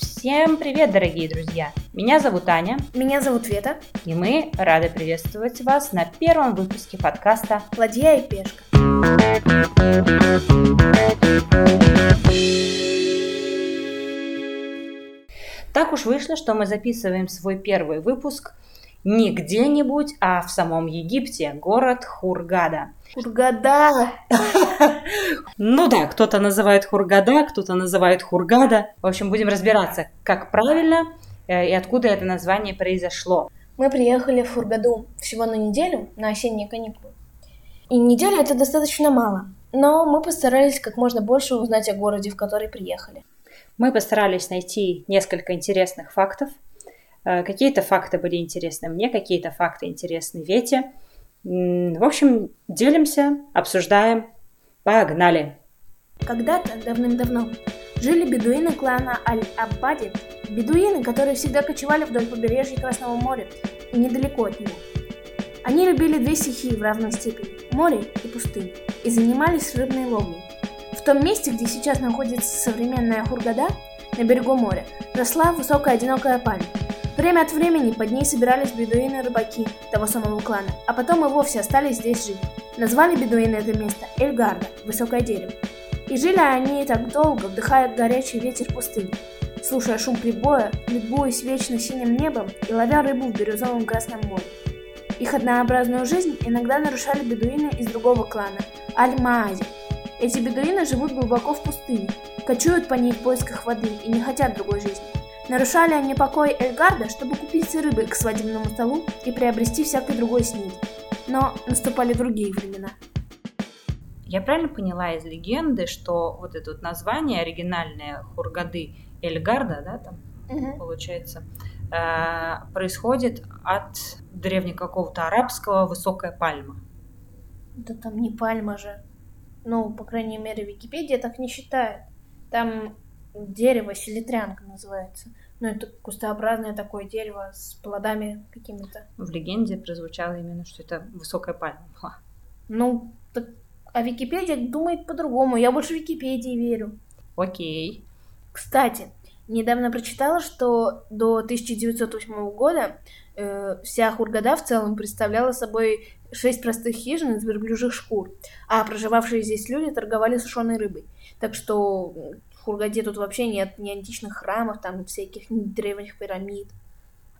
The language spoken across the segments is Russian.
Всем привет, дорогие друзья! Меня зовут Аня. Меня зовут Вета. И мы рады приветствовать вас на первом выпуске подкаста «Ладья и пешка». Так уж вышло, что мы записываем свой первый выпуск не где-нибудь, а в самом Египте, город Хургада. Хургада! Ну да, кто-то называет Хургада, кто-то называет Хургада. В общем, будем разбираться, как правильно э, и откуда это название произошло. Мы приехали в Хургаду всего на неделю, на осенние каникулы. И неделя это достаточно мало, но мы постарались как можно больше узнать о городе, в который приехали. Мы постарались найти несколько интересных фактов. Э, какие-то факты были интересны мне, какие-то факты интересны Вете. В общем, делимся, обсуждаем. Погнали! Когда-то, давным-давно, жили бедуины клана Аль-Аббади, бедуины, которые всегда кочевали вдоль побережья Красного моря и недалеко от него. Они любили две стихии в равной степени – море и пустыню, и занимались рыбной ловлей. В том месте, где сейчас находится современная Хургада, на берегу моря, росла высокая одинокая пальма – Время от времени под ней собирались бедуины-рыбаки того самого клана, а потом и вовсе остались здесь жить. Назвали бедуины это место Эльгарда, высокое дерево. И жили они так долго, вдыхая горячий ветер пустыни, слушая шум прибоя, любуясь вечно синим небом и ловя рыбу в бирюзовом Красном море. Их однообразную жизнь иногда нарушали бедуины из другого клана – Аль-Маази. Эти бедуины живут глубоко в пустыне, кочуют по ней в поисках воды и не хотят другой жизни. Нарушали они покой Эльгарда, чтобы купить рыбы к свадебному столу и приобрести всякой другой снеди. Но наступали другие времена. Я правильно поняла из легенды, что вот это вот название оригинальное Хургады Эльгарда, да, там угу. получается, э, происходит от древнего какого-то арабского высокая пальма. Да там не пальма же. Ну, по крайней мере, Википедия так не считает. Там дерево, селитрянка называется. Ну, это кустообразное такое дерево с плодами какими-то. В легенде прозвучало именно, что это высокая пальма была. Ну, так, а Википедия думает по-другому. Я больше Википедии верю. Окей. Кстати, недавно прочитала, что до 1908 года э, вся Хургада в целом представляла собой шесть простых хижин из верблюжьих шкур, а проживавшие здесь люди торговали сушеной рыбой. Так что Хургаде тут вообще нет ни античных храмов, там всяких ни древних пирамид.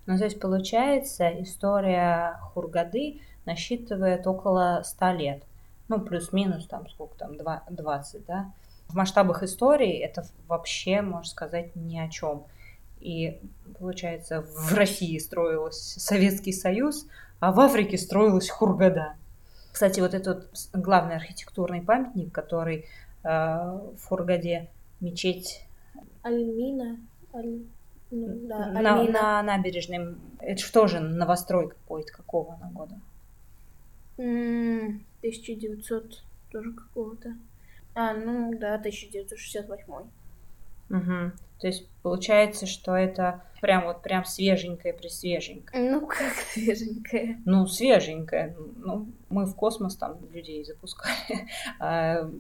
Ну, то есть, получается, история Хургады насчитывает около ста лет. Ну, плюс-минус, там, сколько там, 20, да? В масштабах истории это вообще, можно сказать, ни о чем. И, получается, в России строился Советский Союз, а в Африке строилась Хургада. Кстати, вот этот главный архитектурный памятник, который э, в Хургаде, мечеть. Альмина. Аль... Ну, да, на, на набережной. Это что же новострой какой-то, какого она года? 1900 тоже какого-то. А, ну да, 1968. Угу. То есть получается, что это прям вот прям свеженькое присвеженькое. Ну как свеженькое? Ну свеженькое. Ну мы в космос там людей запускали, а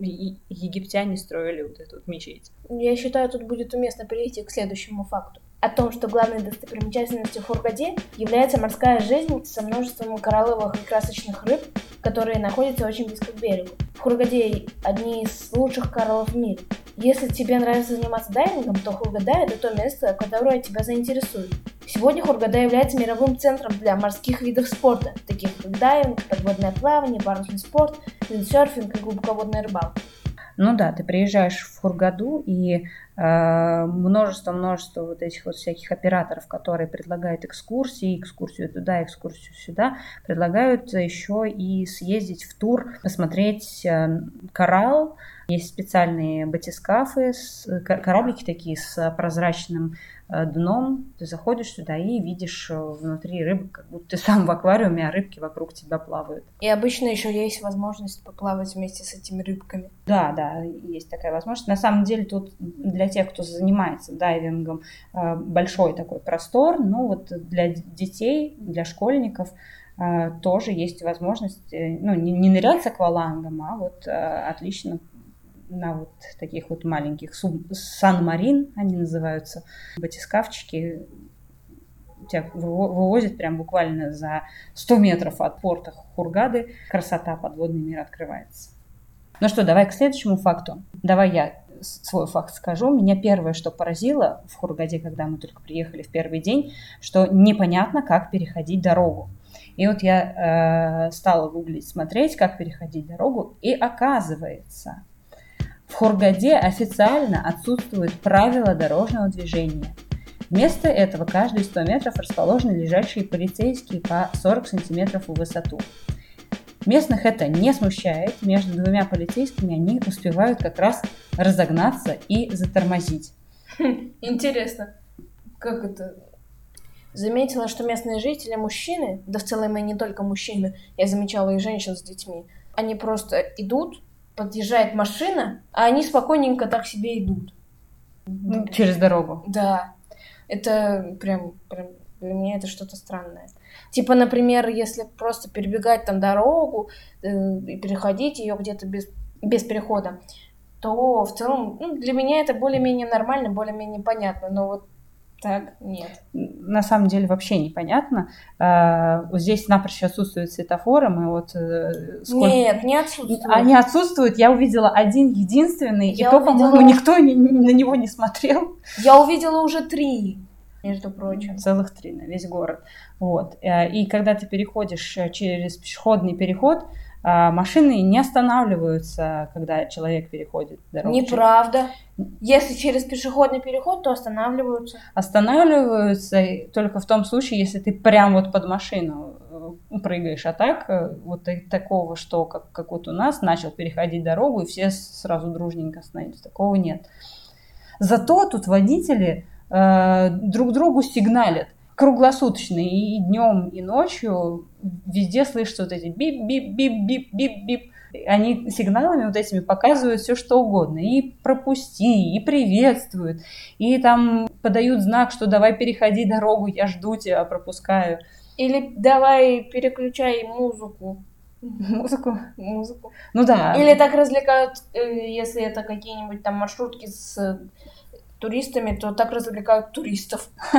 египтяне строили вот эту мечеть. Я считаю, тут будет уместно перейти к следующему факту о том, что главной достопримечательностью Хургаде является морская жизнь со множеством коралловых и красочных рыб, которые находятся очень близко к берегу. В Хургаде одни из лучших кораллов в мире. Если тебе нравится заниматься дайвингом, то Хургада – это то место, которое тебя заинтересует. Сегодня Хургада является мировым центром для морских видов спорта, таких как дайвинг, подводное плавание, парусный спорт, виндсерфинг и глубоководная рыбалка. Ну да, ты приезжаешь в Хургаду, и множество-множество вот этих вот всяких операторов, которые предлагают экскурсии, экскурсию туда, экскурсию сюда, предлагают еще и съездить в тур, посмотреть э, коралл. Есть специальные батискафы, кораблики такие с прозрачным Э, дном, ты заходишь сюда и видишь э, внутри рыбы, как будто ты сам в аквариуме, а рыбки вокруг тебя плавают. И обычно еще есть возможность поплавать вместе с этими рыбками. Да, да, есть такая возможность. На самом деле тут для тех, кто занимается дайвингом, э, большой такой простор, но вот для детей, для школьников э, тоже есть возможность, э, ну, не, не нырять с аквалангом, а вот отлично на вот таких вот маленьких сан-марин, они называются, батискафчики, тебя вывозят прям буквально за 100 метров от порта Хургады, красота подводный мир открывается. Ну что, давай к следующему факту. Давай я свой факт скажу. Меня первое, что поразило в Хургаде, когда мы только приехали в первый день, что непонятно, как переходить дорогу. И вот я э, стала гуглить, смотреть, как переходить дорогу, и оказывается, Хургаде официально отсутствуют правила дорожного движения. Вместо этого каждые 100 метров расположены лежащие полицейские по 40 сантиметров в высоту. Местных это не смущает. Между двумя полицейскими они успевают как раз разогнаться и затормозить. Интересно, как это? Заметила, что местные жители, мужчины, да в целом и не только мужчины, я замечала и женщин с детьми, они просто идут, подъезжает машина, а они спокойненько так себе идут. Ну, через дорогу. Да. Это прям, прям для меня это что-то странное. Типа, например, если просто перебегать там дорогу э, и переходить ее где-то без, без перехода, то в целом ну, для меня это более-менее нормально, более-менее понятно. Но вот так, нет. На самом деле вообще непонятно. А, здесь напрочь отсутствуют светофоры. Мы вот э, сколько... Нет, не отсутствуют. Они отсутствуют. Я увидела один единственный, Я и то, увидела... по-моему, никто ни, на него не смотрел. Я увидела уже три, между прочим. Целых три на весь город. Вот. Э, и когда ты переходишь э, через пешеходный переход, машины не останавливаются, когда человек переходит дорогу. Неправда. Если через пешеходный переход, то останавливаются. Останавливаются только в том случае, если ты прям вот под машину э, прыгаешь. А так, э, вот такого, что как, как вот у нас, начал переходить дорогу, и все сразу дружненько остановились. Такого нет. Зато тут водители э, друг другу сигналят круглосуточно, и днем, и ночью везде слышатся вот эти бип-бип-бип-бип-бип-бип. Они сигналами вот этими показывают все, что угодно. И пропусти, и приветствуют, и там подают знак, что давай переходи дорогу, я жду тебя, пропускаю. Или давай переключай музыку. Музыку? Музыку. Ну да. Или так развлекают, э, если это какие-нибудь там маршрутки с туристами, то так развлекают туристов.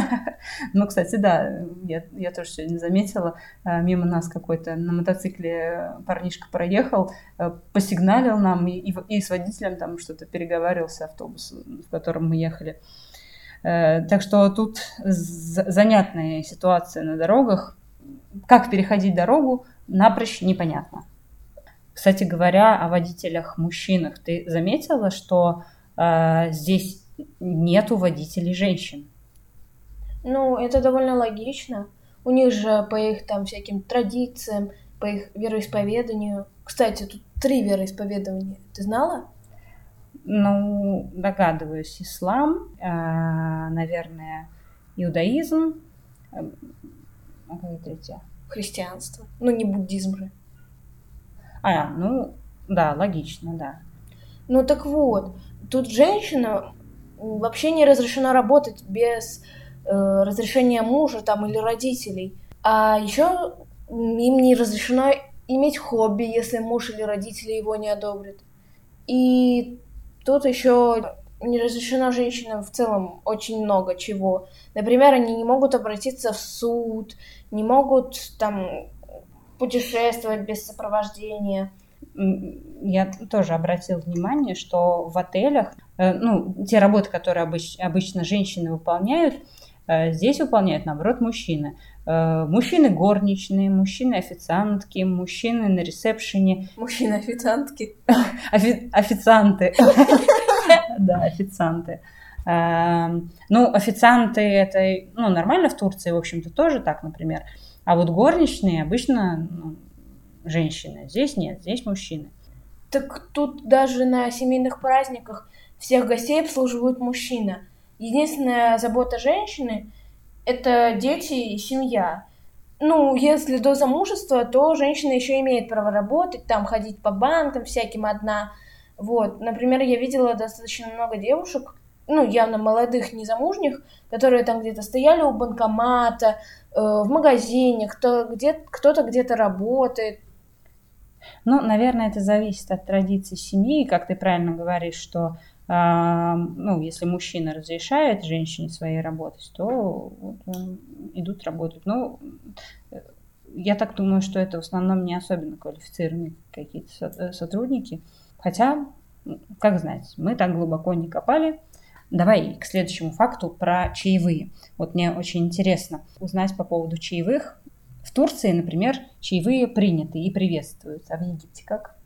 Ну, кстати, да, я, я тоже сегодня заметила, э, мимо нас какой-то на мотоцикле парнишка проехал, э, посигналил нам и, и с водителем там что-то переговаривался, автобус, в котором мы ехали. Э, так что тут занятная ситуация на дорогах. Как переходить дорогу, напрочь непонятно. Кстати говоря, о водителях-мужчинах, ты заметила, что э, здесь нету водителей женщин. Ну, это довольно логично. У них же по их там всяким традициям, по их вероисповеданию. Кстати, тут три вероисповедания. Ты знала? Ну, догадываюсь, ислам, э, наверное, иудаизм, а какое третье? Христианство. Ну, не буддизм же. А, ну, да, логично, да. Ну так вот, тут женщина вообще не разрешено работать без э, разрешения мужа там или родителей. А еще им не разрешено иметь хобби, если муж или родители его не одобрят. И тут еще не разрешено женщинам в целом очень много чего. Например, они не могут обратиться в суд, не могут там путешествовать без сопровождения я тоже обратила внимание, что в отелях, ну, те работы, которые обыч, обычно женщины выполняют, э, здесь выполняют, наоборот, мужчины. Э, мужчины горничные, мужчины официантки, мужчины на ресепшене. Мужчины официантки. Официанты. Да, официанты. Ну, официанты это ну, нормально в Турции, в общем-то, тоже так, например. А вот горничные обычно ну, женщины. Здесь нет, здесь мужчины. Так тут даже на семейных праздниках всех гостей обслуживают мужчина. Единственная забота женщины – это дети и семья. Ну, если до замужества, то женщина еще имеет право работать, там ходить по банкам всяким одна. Вот, например, я видела достаточно много девушек, ну, явно молодых, незамужних, которые там где-то стояли у банкомата, э, в магазине, кто, где, кто-то где-то работает. Ну, наверное, это зависит от традиции семьи, как ты правильно говоришь, что ну, если мужчина разрешает женщине своей работать, то вот, идут работать. Ну, я так думаю, что это в основном не особенно квалифицированные какие-то э, сотрудники. Хотя, как знать, мы так глубоко не копали. Давай к следующему факту про чаевые. Вот мне очень интересно узнать по поводу чаевых. В Турции, например, чаевые приняты и приветствуются, а в Египте как?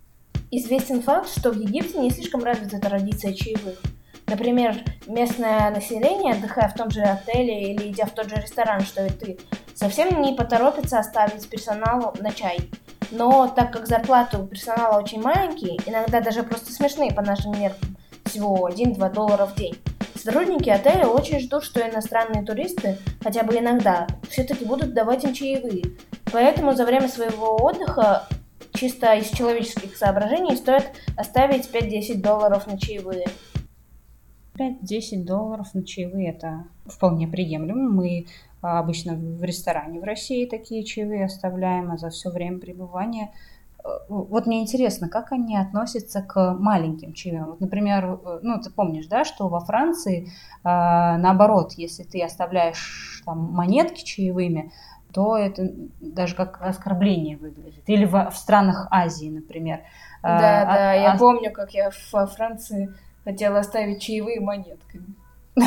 Известен факт, что в Египте не слишком развита традиция чаевых. Например, местное население, отдыхая в том же отеле или идя в тот же ресторан, что и ты, совсем не поторопится оставить персоналу на чай. Но так как зарплаты у персонала очень маленькие, иногда даже просто смешные по нашим меркам, всего 1-2 доллара в день, сотрудники отеля очень ждут, что иностранные туристы хотя бы иногда все-таки будут давать им чаевые. Поэтому за время своего отдыха чисто из человеческих соображений стоит оставить 5-10 долларов на чаевые. 5-10 долларов на чаевые это вполне приемлемо. Мы а, обычно в ресторане в России такие чаевые оставляем, а за все время пребывания э, вот мне интересно, как они относятся к маленьким чаевым. Вот, например, э, ну, ты помнишь, да, что во Франции, э, наоборот, если ты оставляешь там монетки чаевыми, то это даже как оскорбление выглядит. Или в, в странах Азии, например. Да, а, да, а, я а... помню, как я во Франции хотела оставить чаевые монетками.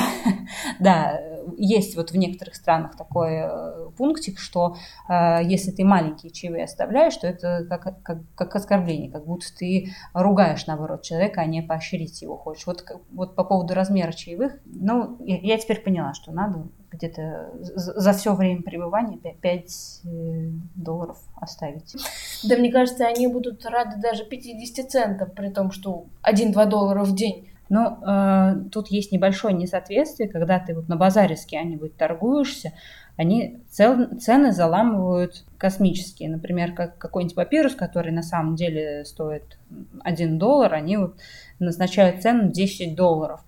Да, есть вот в некоторых странах такой э, пунктик, что э, если ты маленькие чаевые оставляешь, то это как, как, как оскорбление, как будто ты ругаешь, наоборот, человека, а не поощрить его хочешь. Вот, вот по поводу размера чаевых, ну, я, я теперь поняла, что надо где-то за все время пребывания 5 э, долларов оставить. Да, мне кажется, они будут рады даже 50 центов, при том, что 1-2 доллара в день. Но э, тут есть небольшое несоответствие, когда ты вот на базаре с кем-нибудь торгуешься, они цел, цены заламывают космические. Например, как какой-нибудь папирус, который на самом деле стоит 1 доллар, они вот назначают цену 10 долларов.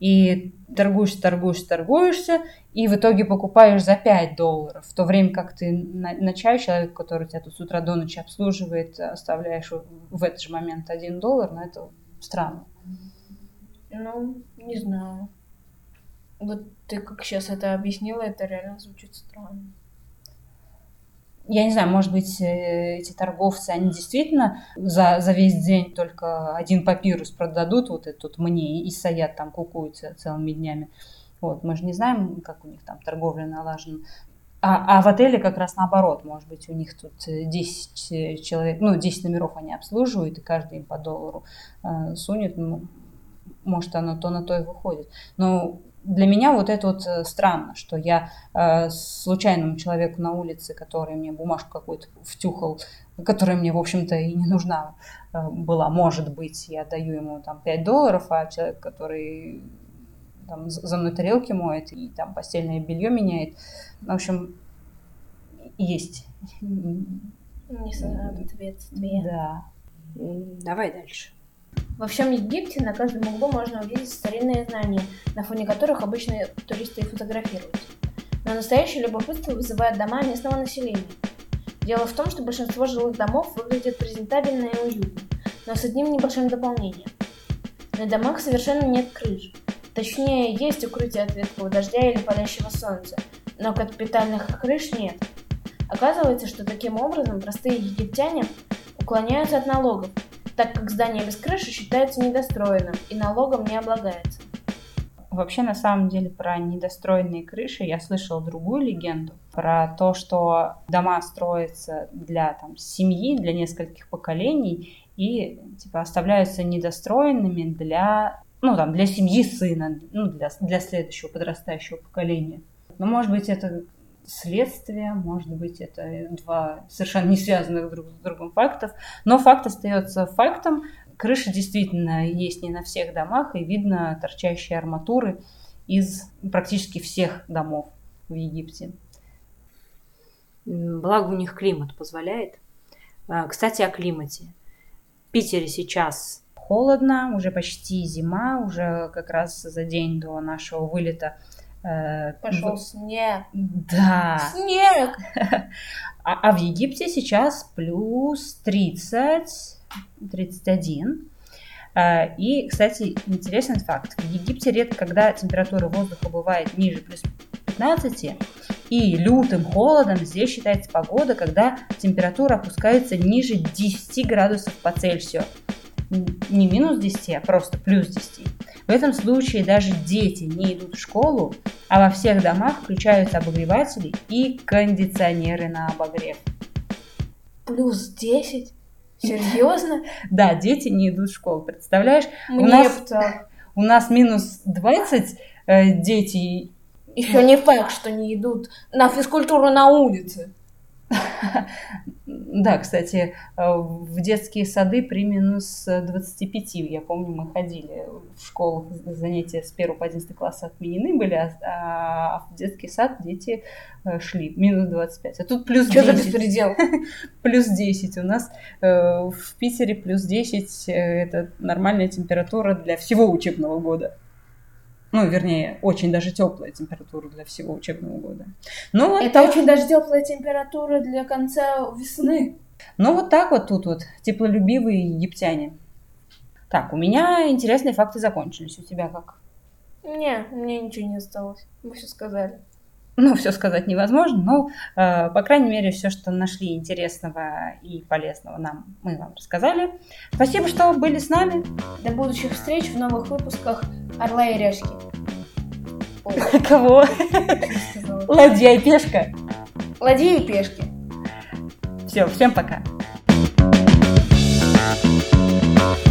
И торгуешься, торгуешься, торгуешься, и в итоге покупаешь за 5 долларов. В то время как ты на, чай человек, который тебя тут с утра до ночи обслуживает, оставляешь в этот же момент 1 доллар, но это странно. Ну, не знаю. Вот ты как сейчас это объяснила, это реально звучит странно. Я не знаю, может быть, э, эти торговцы, они действительно за, за весь день только один папирус продадут, вот этот мне, и стоят там, кукуются целыми днями. Вот, мы же не знаем, как у них там торговля налажена. А, а в отеле как раз наоборот, может быть, у них тут 10 э, человек, ну, 10 номеров они обслуживают, и каждый им по доллару э, сунет. Ну, может, оно то на то и выходит. Но для меня вот это вот э, странно, что я э, случайному человеку на улице, который мне бумажку какую-то втюхал, которая мне, в общем-то, и не нужна э, была, может быть, я даю ему там 5 долларов, а человек, который там, за мной тарелки моет и там постельное белье меняет, в общем, есть. Несоответствие. Да. Давай дальше. Во всем Египте на каждом углу можно увидеть старинные знания, на фоне которых обычные туристы и фотографируются. Но настоящее любопытство вызывает дома местного населения. Дело в том, что большинство жилых домов выглядят презентабельно и уютно, но с одним небольшим дополнением. На домах совершенно нет крыш. Точнее, есть укрытие от ветхого дождя или палящего солнца, но капитальных крыш нет. Оказывается, что таким образом простые египтяне уклоняются от налогов, так как здание без крыши считается недостроенным и налогом не облагается. Вообще, на самом деле, про недостроенные крыши я слышала другую легенду. Про то, что дома строятся для там, семьи, для нескольких поколений и типа оставляются недостроенными для, ну, там, для семьи сына, ну, для, для следующего подрастающего поколения. Но, может быть, это следствие, может быть, это два совершенно не связанных друг с другом фактов, но факт остается фактом. Крыша действительно есть не на всех домах, и видно торчащие арматуры из практически всех домов в Египте. Благо у них климат позволяет. А, кстати, о климате. В Питере сейчас холодно, уже почти зима, уже как раз за день до нашего вылета. Э, Пошел в... снег. Да. Снег. А, а в Египте сейчас плюс 30, 31. Э, и, кстати, интересный факт. В Египте редко, когда температура воздуха бывает ниже плюс 15, и лютым холодом здесь считается погода, когда температура опускается ниже 10 градусов по Цельсию. Не минус 10, а просто плюс 10. В этом случае даже дети не идут в школу, а во всех домах включаются обогреватели и кондиционеры на обогрев. Плюс 10? Серьезно? Да, дети не идут в школу, представляешь? Мне у нас, у нас минус 20 э, дети еще не факт, что не идут на физкультуру на улице. Да, кстати, э, в детские сады при минус 25, я помню, мы ходили в школу, занятия с 1 по 11 класса отменены были, а, а в детский сад дети э, шли минус 25. А тут плюс Что 10. за беспредел? плюс 10. У нас э, в Питере плюс 10 это нормальная температура для всего учебного года. Ну, вернее, очень даже теплая температура для всего учебного года. Ну, вот Это так... очень даже теплая температура для конца весны. Ну, вот так вот тут вот, теплолюбивые египтяне. Так, у меня интересные факты закончились. У тебя как? Не, мне ничего не осталось. Мы все сказали ну, все сказать невозможно, но, э, по крайней мере, все, что нашли интересного и полезного нам, мы вам рассказали. Спасибо, что были с нами. До будущих встреч в новых выпусках «Орла и решки». Кого? Ладья и пешка. Ладья и пешки. Все, всем пока. thank you